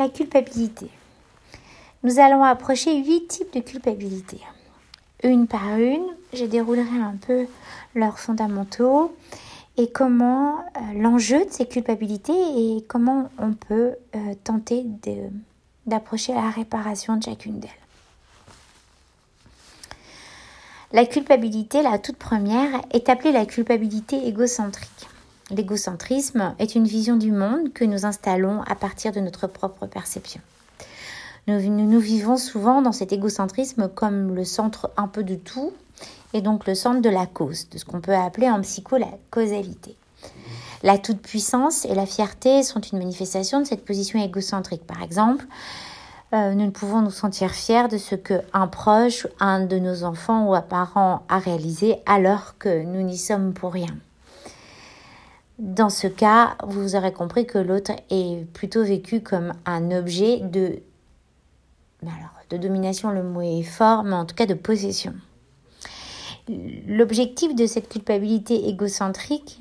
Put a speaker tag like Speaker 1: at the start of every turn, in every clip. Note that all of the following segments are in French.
Speaker 1: la culpabilité. Nous allons approcher huit types de culpabilité. Une par une, je déroulerai un peu leurs fondamentaux et comment euh, l'enjeu de ces culpabilités et comment on peut euh, tenter d'approcher la réparation de chacune d'elles. La culpabilité, la toute première, est appelée la culpabilité égocentrique. L'égocentrisme est une vision du monde que nous installons à partir de notre propre perception. Nous, nous, vivons souvent dans cet égocentrisme comme le centre un peu de tout et donc le centre de la cause, de ce qu'on peut appeler en psycho la causalité. La toute-puissance et la fierté sont une manifestation de cette position égocentrique. Par exemple, euh, nous ne pouvons nous sentir fiers de ce qu'un proche, un de nos enfants ou un parent a réalisé alors que nous n'y sommes pour rien. Dans ce cas, vous aurez compris que l'autre est plutôt vécu comme un objet de... Alors, de domination, le mot est fort, mais en tout cas de possession. L'objectif de cette culpabilité égocentrique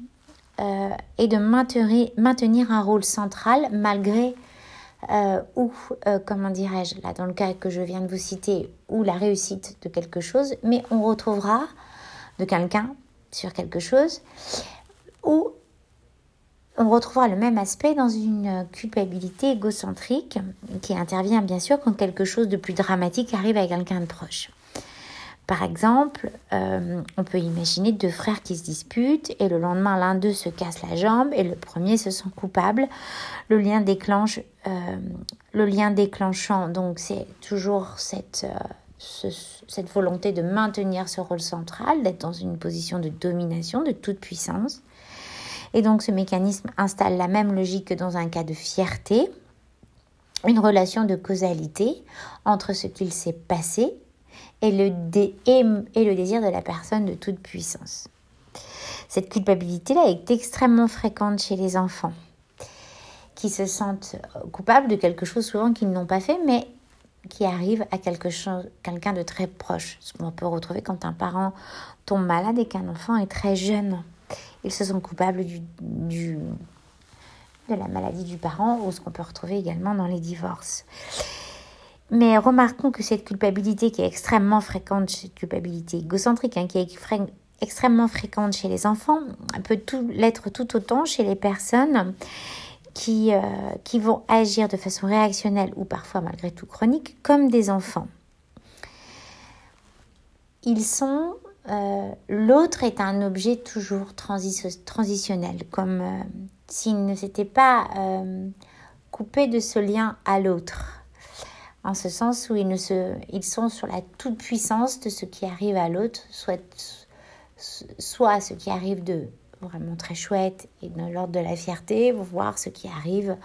Speaker 1: euh, est de maintenir, un rôle central malgré euh, ou, euh, comment dirais-je, là dans le cas que je viens de vous citer, ou la réussite de quelque chose, mais on retrouvera de quelqu'un sur quelque chose, ou on retrouvera le même aspect dans une culpabilité égocentrique qui intervient bien sûr quand quelque chose de plus dramatique arrive à quelqu'un de proche. Par exemple, euh, on peut imaginer deux frères qui se disputent et le lendemain l'un d'eux se casse la jambe et le premier se sent coupable. Le lien déclenche, euh, le lien déclenchant, donc c'est toujours euh, cette volonté de maintenir ce rôle central, d'être dans une position de domination, de toute puissance. Et donc ce mécanisme installe la même logique que dans un cas de fierté, une relation de causalité entre ce qu'il s'est passé et le, désir de la personne de toute puissance. Cette culpabilité-là est extrêmement fréquente chez les enfants qui se sentent coupables de quelque chose souvent qu'ils n'ont pas fait, mais qui arrive à quelque chose, quelqu'un de très proche. Ce qu'on peut retrouver quand un parent tombe malade et qu'un enfant est très jeune. Ils se sentent coupables du, du, de la maladie du parent ou ce qu'on peut retrouver également dans les divorces. Mais remarquons que cette culpabilité qui est extrêmement fréquente, cette culpabilité égocentrique, hein, qui est extrêmement fréquente chez les enfants, peut tout l'être tout autant chez les personnes qui, euh, qui vont agir de façon réactionnelle ou parfois malgré tout chronique comme des enfants. Ils sont euh, l'autre est un objet toujours transitionnel, comme euh, s'il ne s'était pas coupé de ce lien à l'autre en ce sens où ils, sont sur la toute-puissance de ce qui arrive à l'autre, soit, ce qui arrive de vraiment très chouette et de l'ordre de la fierté, voire ce qui arrive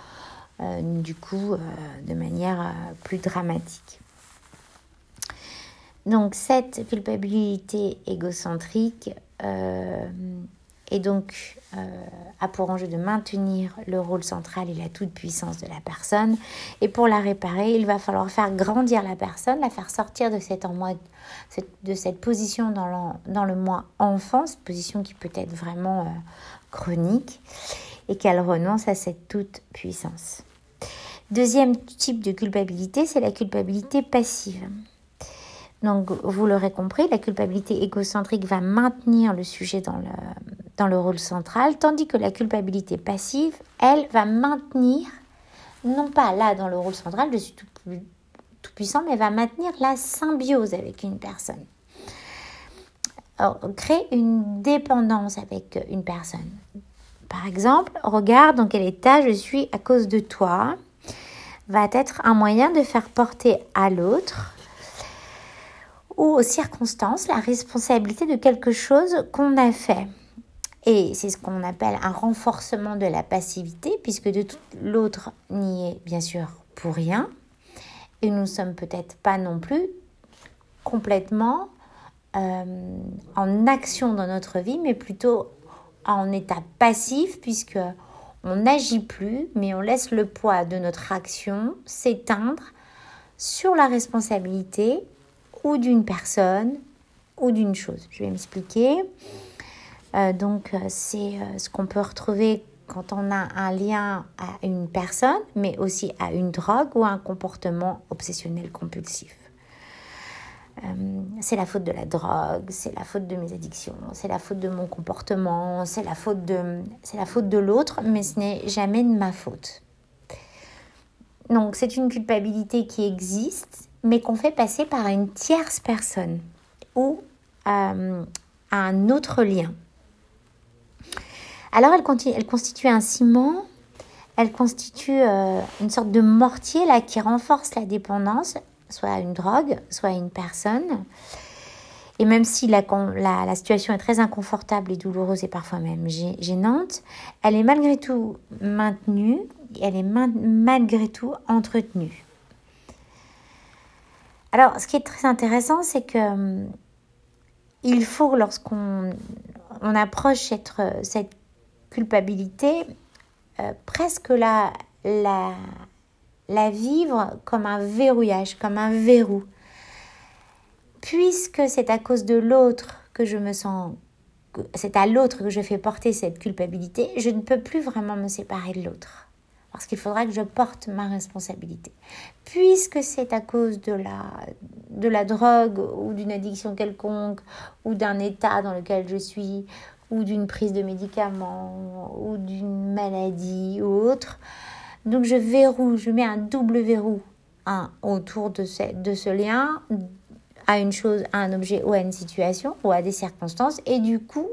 Speaker 1: euh, du coup euh, de manière euh, plus dramatique. Donc cette culpabilité égocentrique et donc euh, a pour enjeu de maintenir le rôle central et la toute-puissance de la personne. Et pour la réparer, il va falloir faire grandir la personne, la faire sortir de cette, position dans le, dans le moi enfant, position qui peut être vraiment euh, chronique, et qu'elle renonce à cette toute-puissance. Deuxième type de culpabilité, c'est la culpabilité passive. Donc, vous l'aurez compris, la culpabilité égocentrique va maintenir le sujet dans le, dans le rôle central, tandis que la culpabilité passive, elle, va maintenir, non pas là dans le rôle central, je suis tout, puissant, mais va maintenir la symbiose avec une personne. Créer une dépendance avec une personne. Par exemple, regarde dans quel état je suis à cause de toi, va être un moyen de faire porter à l'autre ou aux circonstances la responsabilité de quelque chose qu'on a fait. Et c'est ce qu'on appelle un renforcement de la passivité, puisque de l'autre n'y est bien sûr pour rien. Et nous sommes peut-être pas non plus complètement euh, en action dans notre vie, mais plutôt en état passif, puisque on n'agit plus, mais on laisse le poids de notre action s'éteindre sur la responsabilité ou d'une personne ou d'une chose. Je vais m'expliquer. Euh, donc, euh, c'est euh, ce qu'on peut retrouver quand on a un lien à une personne, mais aussi à une drogue ou à un comportement obsessionnel compulsif. C'est la faute de la drogue, c'est la faute de mes addictions, c'est la faute de mon comportement, c'est la faute de, c'est la l'autre, mais ce n'est jamais de ma faute. Donc c'est une culpabilité qui existe, mais qu'on fait passer par une tierce personne ou euh, un autre lien. Alors elle, constitue un ciment, elle constitue euh, une sorte de mortier là qui renforce la dépendance, soit à une drogue, soit à une personne. Et même si la, situation est très inconfortable et douloureuse et parfois même gênante, elle est malgré tout maintenue, elle est malgré tout entretenue. Alors, ce qui est très intéressant, c'est que hum, il faut, lorsqu'on on approche cette, cette culpabilité, euh, presque la, la, la vivre comme un verrouillage, comme un verrou. Puisque c'est à cause de l'autre que je me sens, c'est à l'autre que je fais porter cette culpabilité, je ne peux plus vraiment me séparer de l'autre. Parce qu'il faudra que je porte ma responsabilité. Puisque c'est à cause de la, de la drogue ou d'une addiction quelconque ou d'un état dans lequel je suis ou d'une prise de médicaments ou d'une maladie ou autre, donc je verrou, je mets un double verrou un, autour de ce, de ce lien à une chose, à un objet ou à une situation ou à des circonstances. Et du coup,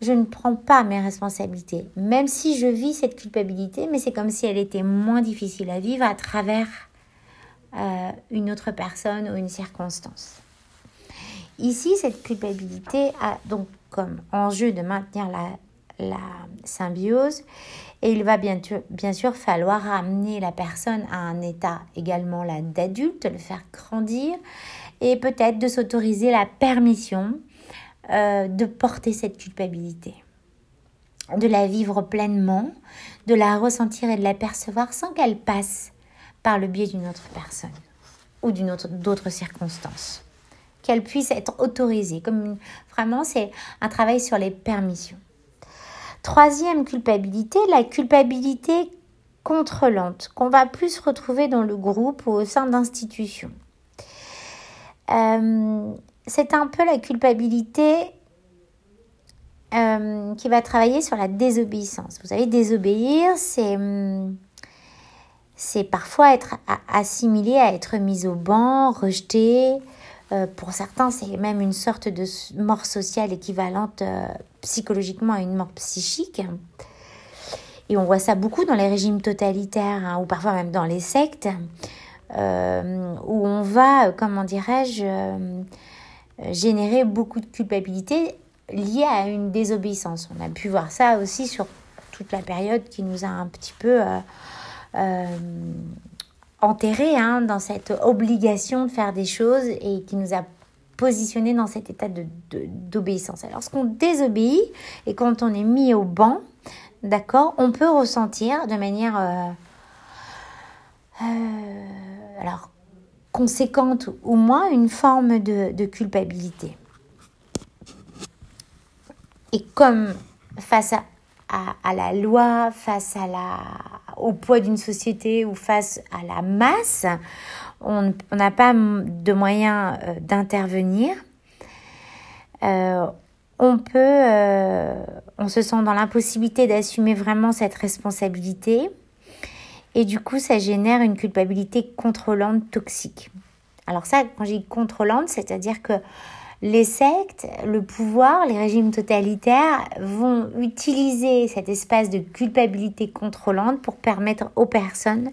Speaker 1: je ne prends pas mes responsabilités. Même si je vis cette culpabilité, mais c'est comme si elle était moins difficile à vivre à travers euh, une autre personne ou une circonstance. Ici, cette culpabilité a donc comme enjeu de maintenir la, la symbiose et il va bien, bien sûr falloir amener la personne à un état également là d'adulte, le faire grandir et peut-être de s'autoriser la permission euh, de porter cette culpabilité, de la vivre pleinement, de la ressentir et de la percevoir sans qu'elle passe par le biais d'une autre personne ou d'une autre d'autres circonstances. Qu'elle puisse être autorisée. Comme vraiment, c'est un travail sur les permissions. Troisième culpabilité, la culpabilité contrôlante, qu'on va plus retrouver dans le groupe ou au sein d'institutions. Euh, c'est un peu la culpabilité euh, qui va travailler sur la désobéissance. Vous savez, désobéir, c'est c'est parfois être assimilé à être mis au banc, rejeté, euh, pour certains, c'est même une sorte de mort sociale équivalente euh, psychologiquement à une mort psychique. Et on voit ça beaucoup dans les régimes totalitaires hein, ou parfois même dans les sectes, où on va, comment dirais-je, générer beaucoup de culpabilité liée à une désobéissance. On a pu voir ça aussi sur toute la période qui nous a un petit peu enterré hein, dans cette obligation de faire des choses et qui nous a positionné dans cet état d'obéissance. De, Alors, lorsqu'on désobéit et quand on est mis au banc, d'accord, on peut ressentir de manière euh, euh, alors conséquente ou moins une forme de, culpabilité. Et comme face à la loi, face au poids d'une société ou face à la masse, on n'a pas de moyens euh, d'intervenir. Euh, on euh, on se sent dans l'impossibilité d'assumer vraiment cette responsabilité. Et du coup, ça génère une culpabilité contrôlante, toxique. Alors ça, quand je dis contrôlante, c'est-à-dire que les sectes, le pouvoir, les régimes totalitaires vont utiliser cet espace de culpabilité contrôlante pour permettre aux personnes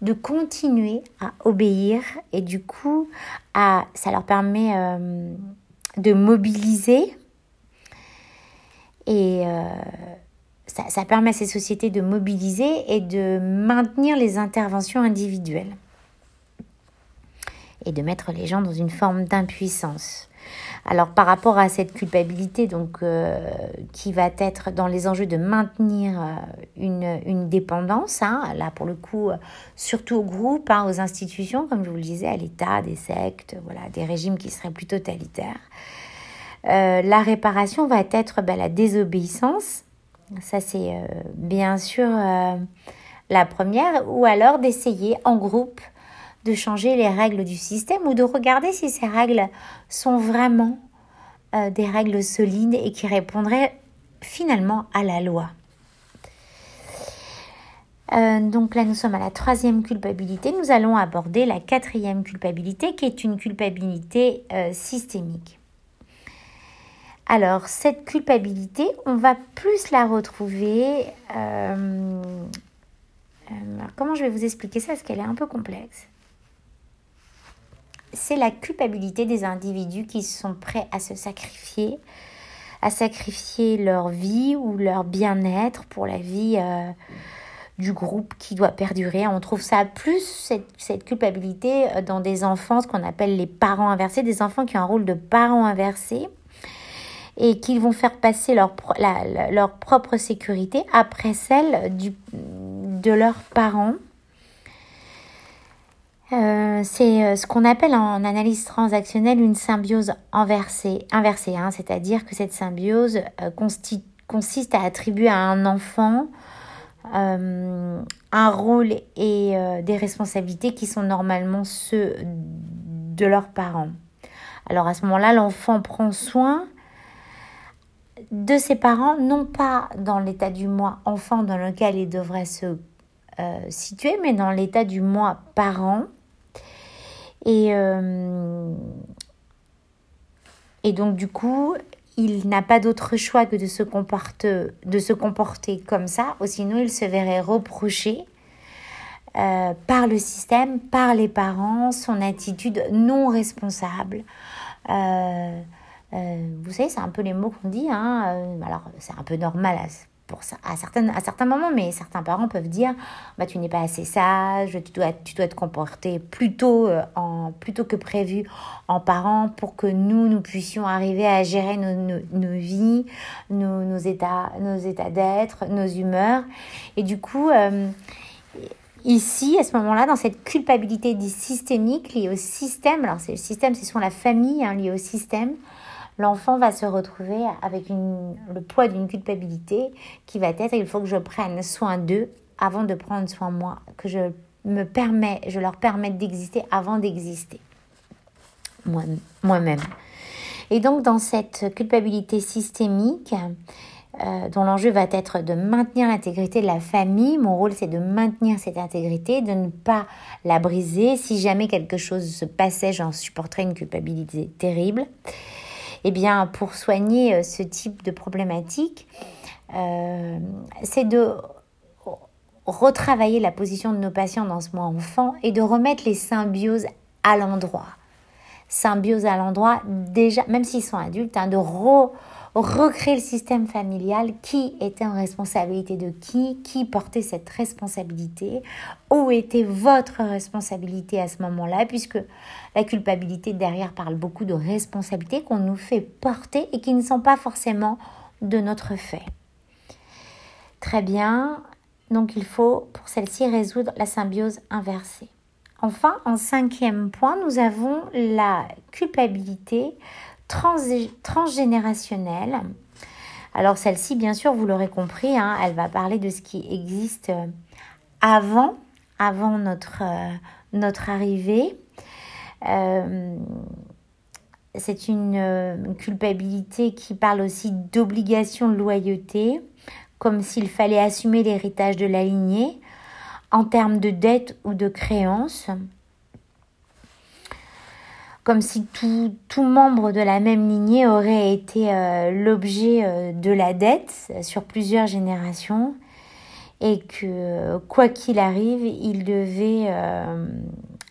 Speaker 1: de continuer à obéir et du coup ça leur permet euh, de mobiliser et euh, ça, permet à ces sociétés de mobiliser et de maintenir les interventions individuelles et de mettre les gens dans une forme d'impuissance. Alors par rapport à cette culpabilité, donc euh, qui va être dans les enjeux de maintenir euh, une, une dépendance, hein, là pour le coup, surtout au groupe, hein, aux institutions, comme je vous le disais, à l'État, des sectes, voilà, des régimes qui seraient plus totalitaires. Euh, la réparation va être ben, la désobéissance, Ça, c'est bien sûr la première. Ou alors d'essayer en groupe de changer les règles du système ou de regarder si ces règles sont vraiment des règles solides et qui répondraient finalement à la loi. Euh, donc là, nous sommes à la troisième culpabilité. Nous allons aborder la quatrième culpabilité, qui est une culpabilité euh, systémique. Alors, cette culpabilité, on va plus la retrouver... Euh, comment je vais vous expliquer ça Parce qu'elle est un peu complexe. C'est la culpabilité des individus qui sont prêts à se sacrifier, à sacrifier leur vie ou leur bien-être pour la vie du groupe qui doit perdurer. On trouve ça plus, cette, culpabilité, euh, dans des enfants, ce qu'on appelle les parents inversés, des enfants qui ont un rôle de parents inversés et qui vont faire passer leur, leur propre sécurité après celle du, de leurs parents. Euh, c'est euh, ce qu'on appelle en analyse transactionnelle une symbiose inversée, inversée hein. c'est-à-dire que cette symbiose consiste à attribuer à un enfant euh, un rôle et euh, des responsabilités qui sont normalement ceux de leurs parents. Alors à ce moment-là, l'enfant prend soin de ses parents, non pas dans l'état du moi enfant dans lequel il devrait se euh, situer, mais dans l'état du moi parent. Et, et donc du coup, il n'a pas d'autre choix que de se, comporter, de se comporter comme ça, ou sinon il se verrait reprocher euh, par le système, par les parents, son attitude non responsable. Euh, euh, vous savez, c'est un peu les mots qu'on dit. Hein, alors, c'est un peu normal à, certains, à certains moments, mais certains parents peuvent dire bah, tu n'es pas assez sage, tu dois, tu dois te comporter plutôt, euh, en, plutôt que prévu en parent pour que nous, nous puissions arriver à gérer nos, nos, vies, nos, états, nos états d'être, nos humeurs. Et du coup, euh, ici, à ce moment-là, dans cette culpabilité systémique liée au système, alors c'est le système, c'est souvent la famille hein, liée au système, l'enfant va se retrouver avec le poids d'une culpabilité qui va être il faut que je prenne soin d'eux avant de prendre soin de moi, que je me je leur permette d'exister avant d'exister moi-même. Et donc dans cette culpabilité systémique, euh, dont l'enjeu va être de maintenir l'intégrité de la famille. Mon rôle, c'est de maintenir cette intégrité, de ne pas la briser. Si jamais quelque chose se passait, j'en supporterais une culpabilité terrible. Eh bien, pour soigner euh, ce type de problématique, euh, c'est de retravailler la position de nos patients dans ce mois enfant et de remettre les symbioses à l'endroit. Symbiose à l'endroit, déjà, même s'ils sont adultes, hein, de recréer le système familial, qui était en responsabilité de qui, qui portait cette responsabilité, où était votre responsabilité à ce moment-là, puisque la culpabilité derrière parle beaucoup de responsabilités qu'on nous fait porter et qui ne sont pas forcément de notre fait. Très bien, donc il faut pour celle-ci résoudre la symbiose inversée. Enfin, en cinquième point, nous avons la culpabilité transgénérationnelle. Alors celle-ci, bien sûr, vous l'aurez compris, hein, elle va parler de ce qui existe avant, avant notre, euh, arrivée. Euh, c'est une, une, culpabilité qui parle aussi d'obligation de loyauté, comme s'il fallait assumer l'héritage de la lignée en termes de dette ou de créance comme si tout, membre de la même lignée aurait été euh, l'objet euh, de la dette sur plusieurs générations et que quoi qu'il arrive, il devait euh,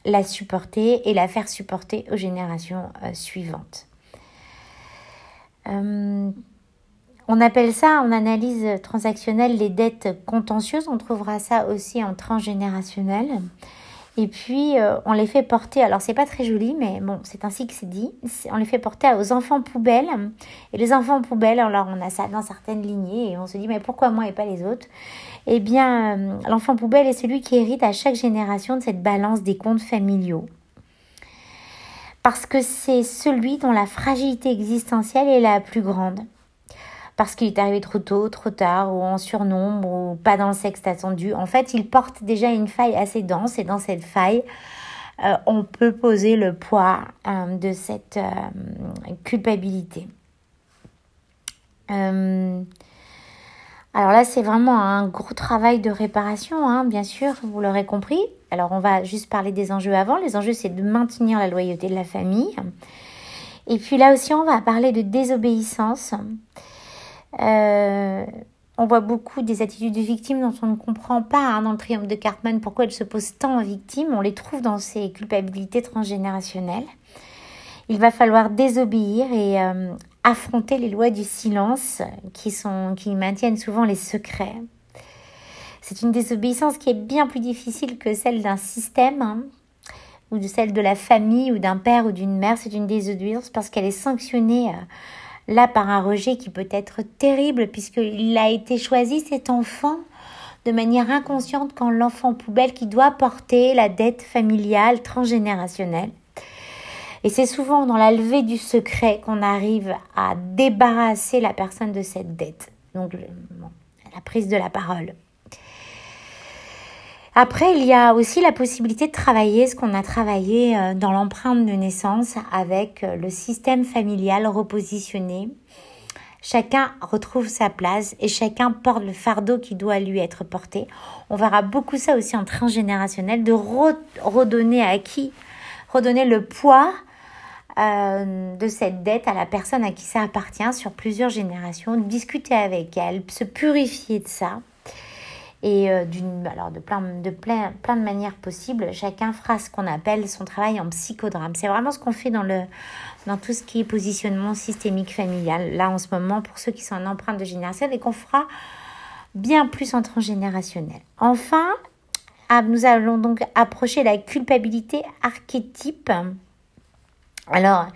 Speaker 1: la supporter et la faire supporter aux générations suivantes. on appelle ça en analyse transactionnelle les dettes contentieuses, on trouvera ça aussi en transgénérationnel. Et puis, euh, on les fait porter, alors c'est pas très joli, mais bon, c'est ainsi que c'est dit, on les fait porter aux enfants poubelles. Et les enfants poubelles, alors on a ça dans certaines lignées, et on se dit, mais pourquoi moi et pas les autres? Eh bien, euh, l'enfant poubelle est celui qui hérite à chaque génération de cette balance des comptes familiaux. Parce que c'est celui dont la fragilité existentielle est la plus grande. Parce qu'il est arrivé trop tôt, trop tard, ou en surnombre, ou pas dans le sexe attendu. En fait, il porte déjà une faille assez dense, et dans cette faille, euh, on peut poser le poids euh, de cette euh, culpabilité. alors là, c'est vraiment un gros travail de réparation, hein, bien sûr, vous l'aurez compris. Alors, on va juste parler des enjeux avant. Les enjeux, c'est de maintenir la loyauté de la famille. Et puis là aussi, on va parler de désobéissance. Euh, on voit beaucoup des attitudes de victimes dont on ne comprend pas hein, dans le triomphe de Cartman pourquoi elles se posent tant en victime. On les trouve dans ces culpabilités transgénérationnelles. Il va falloir désobéir et euh, affronter les lois du silence qui, sont, qui maintiennent souvent les secrets. C'est une désobéissance qui est bien plus difficile que celle d'un système hein, ou de celle de la famille ou d'un père ou d'une mère. C'est une désobéissance parce qu'elle est sanctionnée. Euh, là par un rejet qui peut être terrible puisqu'il a été choisi cet enfant de manière inconsciente quand l'enfant poubelle qui doit porter la dette familiale transgénérationnelle. Et c'est souvent dans la levée du secret qu'on arrive à débarrasser la personne de cette dette. Donc la prise de la parole. Après, il y a aussi la possibilité de travailler ce qu'on a travaillé euh, dans l'empreinte de naissance avec euh, le système familial repositionné. Chacun retrouve sa place et chacun porte le fardeau qui doit lui être porté. On verra beaucoup ça aussi en transgénérationnel, de redonner à qui Redonner le poids euh, de cette dette à la personne à qui ça appartient sur plusieurs générations, discuter avec elle, se purifier de ça et euh, d'une alors de plein de plein, plein de manières possibles chacun fera ce qu'on appelle son travail en psychodrame. C'est vraiment ce qu'on fait dans le dans tout ce qui est positionnement systémique familial. Là en ce moment pour ceux qui sont en empreinte de génération et qu'on fera bien plus en transgénérationnel. Enfin ah, nous allons donc approcher la culpabilité archétype. Alors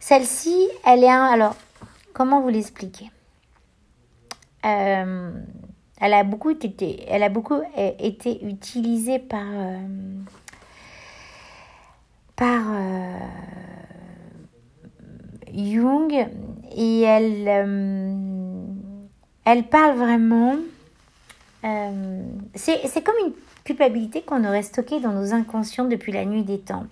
Speaker 1: celle-ci elle est un alors comment vous l'expliquer? Euh, elle a beaucoup été, elle a beaucoup été utilisée par, euh, euh, Jung et elle, euh, elle parle vraiment. c'est comme une culpabilité qu'on aurait stockée dans nos inconscients depuis la nuit des temps,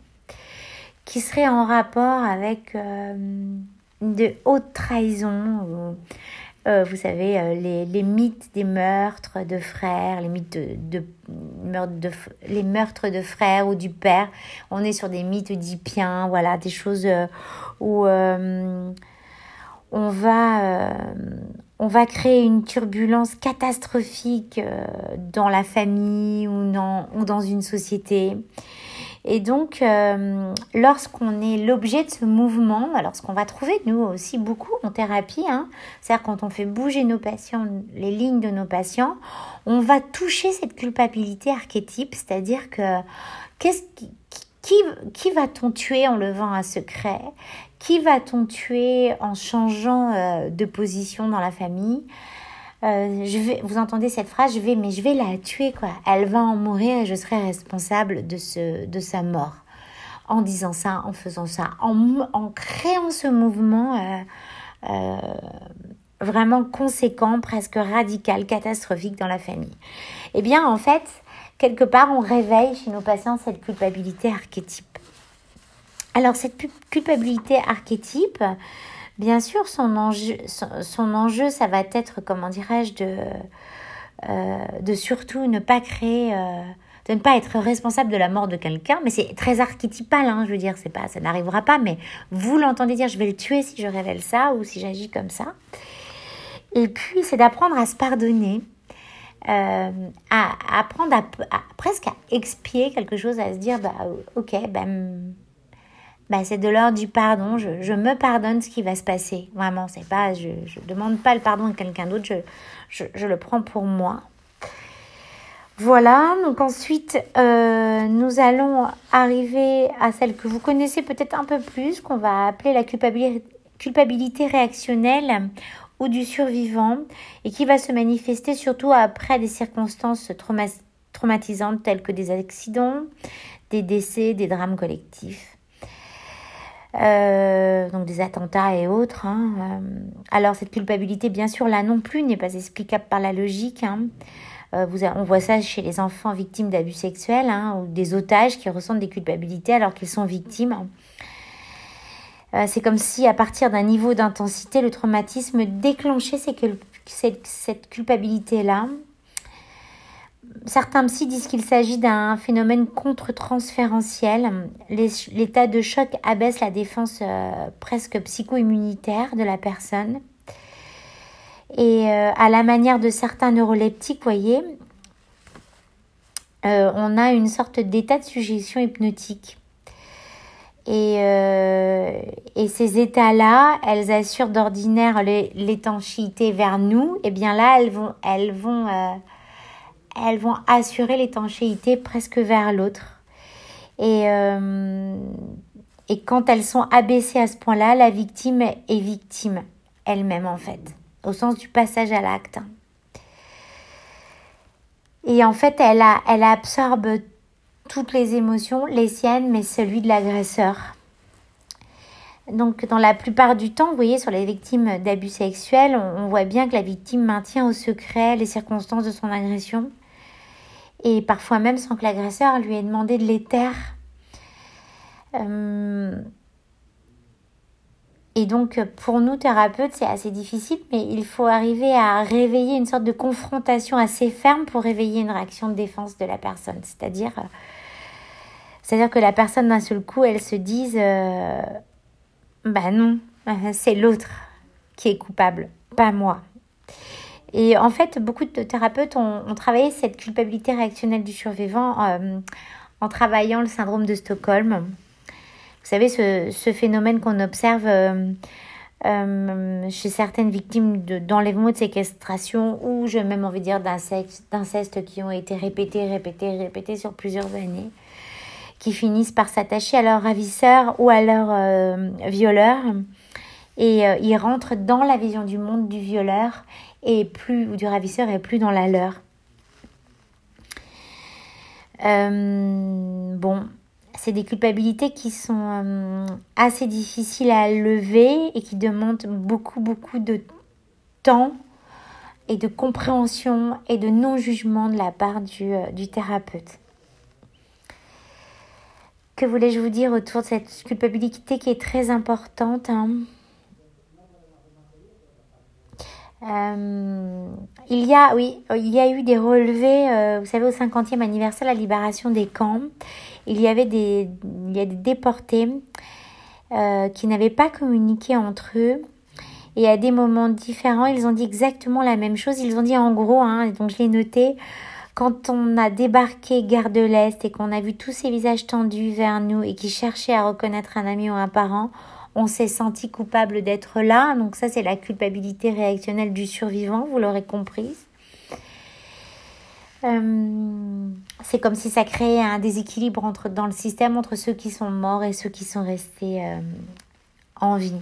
Speaker 1: qui serait en rapport avec de hautes trahisons euh, vous savez, euh, les, les, mythes des meurtres de frères, les mythes de, de, de, les meurtres de frères ou du père. On est sur des mythes oedipiens, voilà, des choses euh, où on va on va créer une turbulence catastrophique dans la famille ou dans, ou dans une société. Et donc, euh, lorsqu'on est l'objet de ce mouvement, alors ce qu'on va trouver nous aussi beaucoup en thérapie, hein, c'est-à-dire quand on fait bouger nos patients, les lignes de nos patients, on va toucher cette culpabilité archétype, c'est-à-dire que qui va-t-on tuer en levant un secret? Qui va-t-on tuer en changeant euh, de position dans la famille? Euh, je vous entendez cette phrase, je vais, mais je vais la tuer, quoi. Elle va en mourir et je serai responsable de, ce, de sa mort. En disant ça, en faisant ça, en, en créant ce mouvement euh, euh, vraiment conséquent, presque radical, catastrophique dans la famille. Eh bien, en fait, quelque part, on réveille chez nos patients cette culpabilité archétype. Alors, cette culpabilité archétype, Bien sûr, son enjeu, ça va être, comment dirais-je, de, euh, de surtout ne pas créer, euh, de ne pas être responsable de la mort de quelqu'un. Mais c'est très archétypal, hein, je veux dire, c'est pas, ça n'arrivera pas. Mais vous l'entendez dire, je vais le tuer si je révèle ça ou si j'agis comme ça. Et puis, c'est d'apprendre à se pardonner. Euh, à, apprendre à, presque à expier quelque chose, à se dire bah ok ben bah, c'est de l'ordre du pardon. Je, me pardonne ce qui va se passer. Vraiment, c'est pas, je ne demande pas le pardon à quelqu'un d'autre, je, le prends pour moi. Voilà, donc ensuite, euh, nous allons arriver à celle que vous connaissez peut-être un peu plus, qu'on va appeler la culpabilité réactionnelle ou du survivant, et qui va se manifester surtout après des circonstances traumatisantes telles que des accidents, des décès, des drames collectifs. Donc des attentats et autres. Hein, alors cette culpabilité, bien sûr, là non plus, n'est pas explicable par la logique. Hein. Vous, on voit ça chez les enfants victimes d'abus sexuels hein, ou des otages qui ressentent des culpabilités alors qu'ils sont victimes. C'est comme si à partir d'un niveau d'intensité, le traumatisme déclenchait cette culpabilité-là certains psy disent qu'il s'agit d'un phénomène contre-transférentiel. L'état de choc abaisse la défense euh, presque psycho-immunitaire de la personne. Et euh, à la manière de certains neuroleptiques, voyez, euh, on a une sorte d'état de suggestion hypnotique. Et, ces états-là, elles assurent d'ordinaire l'étanchéité vers nous. Et bien là, elles vont, elles vont elles vont assurer l'étanchéité presque vers l'autre. Et, euh, et quand elles sont abaissées à ce point-là, la victime est victime elle-même en fait, au sens du passage à l'acte. Et en fait, elle absorbe toutes les émotions, les siennes, mais celui de l'agresseur. Donc, dans la plupart du temps, vous voyez, sur les victimes d'abus sexuels, on, voit bien que la victime maintient au secret les circonstances de son agression et parfois même sans que l'agresseur lui ait demandé de les taire. Euh, et donc pour nous thérapeutes, c'est assez difficile, mais il faut arriver à réveiller une sorte de confrontation assez ferme pour réveiller une réaction de défense de la personne. C'est-à-dire, c'est-à-dire que la personne d'un seul coup, elle se dise, euh, bah non, c'est l'autre qui est coupable, pas moi. Et en fait, beaucoup de thérapeutes ont, travaillé cette culpabilité réactionnelle du survivant euh, en travaillant le syndrome de Stockholm. Vous savez, ce, phénomène qu'on observe euh, euh, chez certaines victimes d'enlèvement de, de séquestration ou, je même envie de dire, d'inceste qui ont été répétés, répétés, répétés sur plusieurs années, qui finissent par s'attacher à leur ravisseur ou à leur violeur. Et ils rentrent dans la vision du monde du violeur et plus, ou du ravisseur et plus dans la leur. Euh, bon, c'est des culpabilités qui sont euh, assez difficiles à lever et qui demandent beaucoup, beaucoup de temps et de compréhension et de non-jugement de la part du, euh, thérapeute. Que voulais-je vous dire autour de cette culpabilité qui est très importante hein? Euh, il y a, oui, il y a eu des relevés, euh, vous savez, au 50e anniversaire de la libération des camps, il y avait des, il y a des déportés euh, qui n'avaient pas communiqué entre eux. Et à des moments différents, ils ont dit exactement la même chose. Ils ont dit en gros, hein, donc je l'ai noté, quand on a débarqué gare de l'Est et qu'on a vu tous ces visages tendus vers nous et qui cherchaient à reconnaître un ami ou un parent, on s'est senti coupable d'être là. Donc ça, c'est la culpabilité réactionnelle du survivant, vous l'aurez compris. Euh, c'est comme si ça créait un déséquilibre entre, dans le système entre ceux qui sont morts et ceux qui sont restés euh, en vie.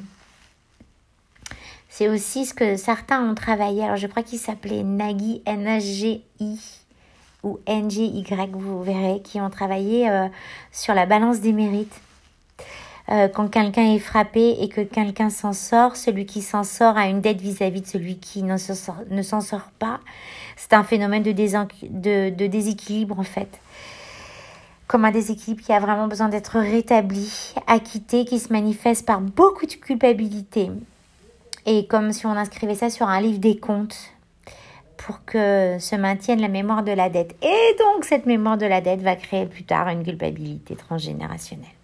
Speaker 1: C'est aussi ce que certains ont travaillé. Alors je crois qu'il s'appelait Nagi, N-H-G-I ou N-G-Y, vous verrez, qui ont travaillé euh, sur la balance des mérites. Euh, quand quelqu'un est frappé et que quelqu'un s'en sort, celui qui s'en sort a une dette vis-à-vis de celui qui ne s'en sort, pas. C'est un phénomène de, de, déséquilibre en fait. Comme un déséquilibre qui a vraiment besoin d'être rétabli, acquitté, qui se manifeste par beaucoup de culpabilité. Et comme si on inscrivait ça sur un livre des comptes pour que se maintienne la mémoire de la dette. Et donc cette mémoire de la dette va créer plus tard une culpabilité transgénérationnelle.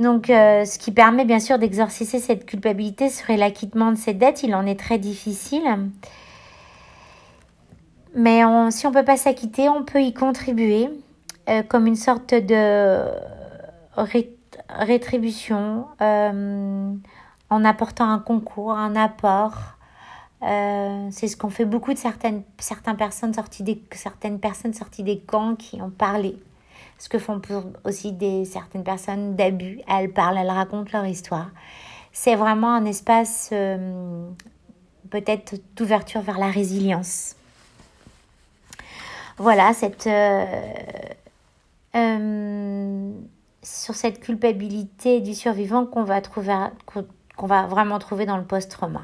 Speaker 1: Donc, euh, ce qui permet bien sûr d'exorciser cette culpabilité serait l'acquittement de ces dettes. Il en est très difficile. Mais si on ne peut pas s'acquitter, on peut y contribuer euh, comme une sorte de rétribution euh, en apportant un concours, un apport. c'est ce qu'ont fait beaucoup de certaines, certaines, personnes sorties des, certaines personnes sorties des camps qui ont parlé ce que font aussi des, certaines personnes d'abus. Elles parlent, elles racontent leur histoire. C'est vraiment un espace euh, peut-être d'ouverture vers la résilience. Voilà, cette, euh, euh, sur cette culpabilité du survivant qu'on va, trouver, qu'on va vraiment trouver dans le post-trauma.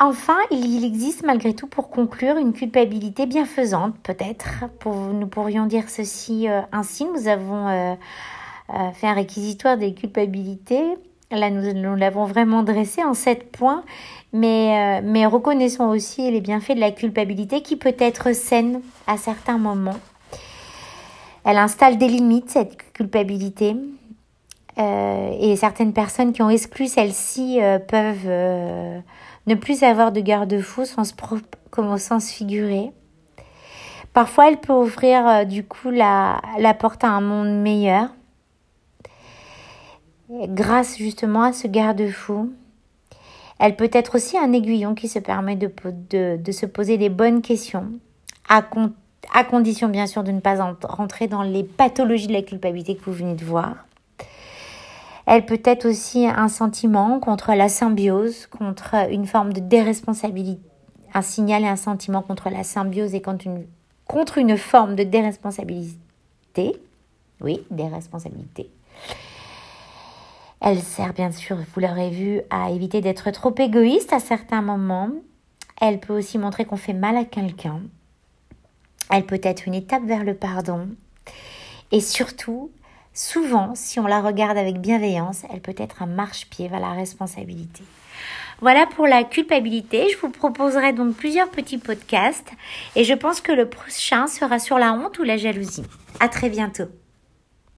Speaker 1: Enfin, il existe malgré tout pour conclure une culpabilité bienfaisante, peut-être. nous pourrions dire ceci euh, ainsi. Nous avons euh, euh, fait un réquisitoire des culpabilités. Là, nous, l'avons vraiment dressé en sept points, mais, mais reconnaissons aussi les bienfaits de la culpabilité qui peut être saine à certains moments. Elle installe des limites, cette culpabilité. et certaines personnes qui ont exclu celle-ci peuvent ne plus avoir de garde-fou sens propre comme au sens figuré. Parfois, elle peut ouvrir euh, du coup la, la porte à un monde meilleur grâce justement à ce garde-fou. Elle peut être aussi un aiguillon qui se permet de, de, de se poser les bonnes questions, à, à condition bien sûr de ne pas rentrer dans les pathologies de la culpabilité que vous venez de voir. Elle peut être aussi un sentiment contre la symbiose, contre une forme de déresponsabilité, un signal et un sentiment contre la symbiose et contre une, contre une forme de déresponsabilité. Oui, déresponsabilité. Elle sert bien sûr, vous l'aurez vu, à éviter d'être trop égoïste à certains moments. Elle peut aussi montrer qu'on fait mal à quelqu'un. Elle peut être une étape vers le pardon. Et surtout, Souvent, si on la regarde avec bienveillance, elle peut être un marchepied vers la responsabilité. Voilà pour la culpabilité. Je vous proposerai donc plusieurs petits podcasts et je pense que le prochain sera sur la honte ou la jalousie. À très bientôt.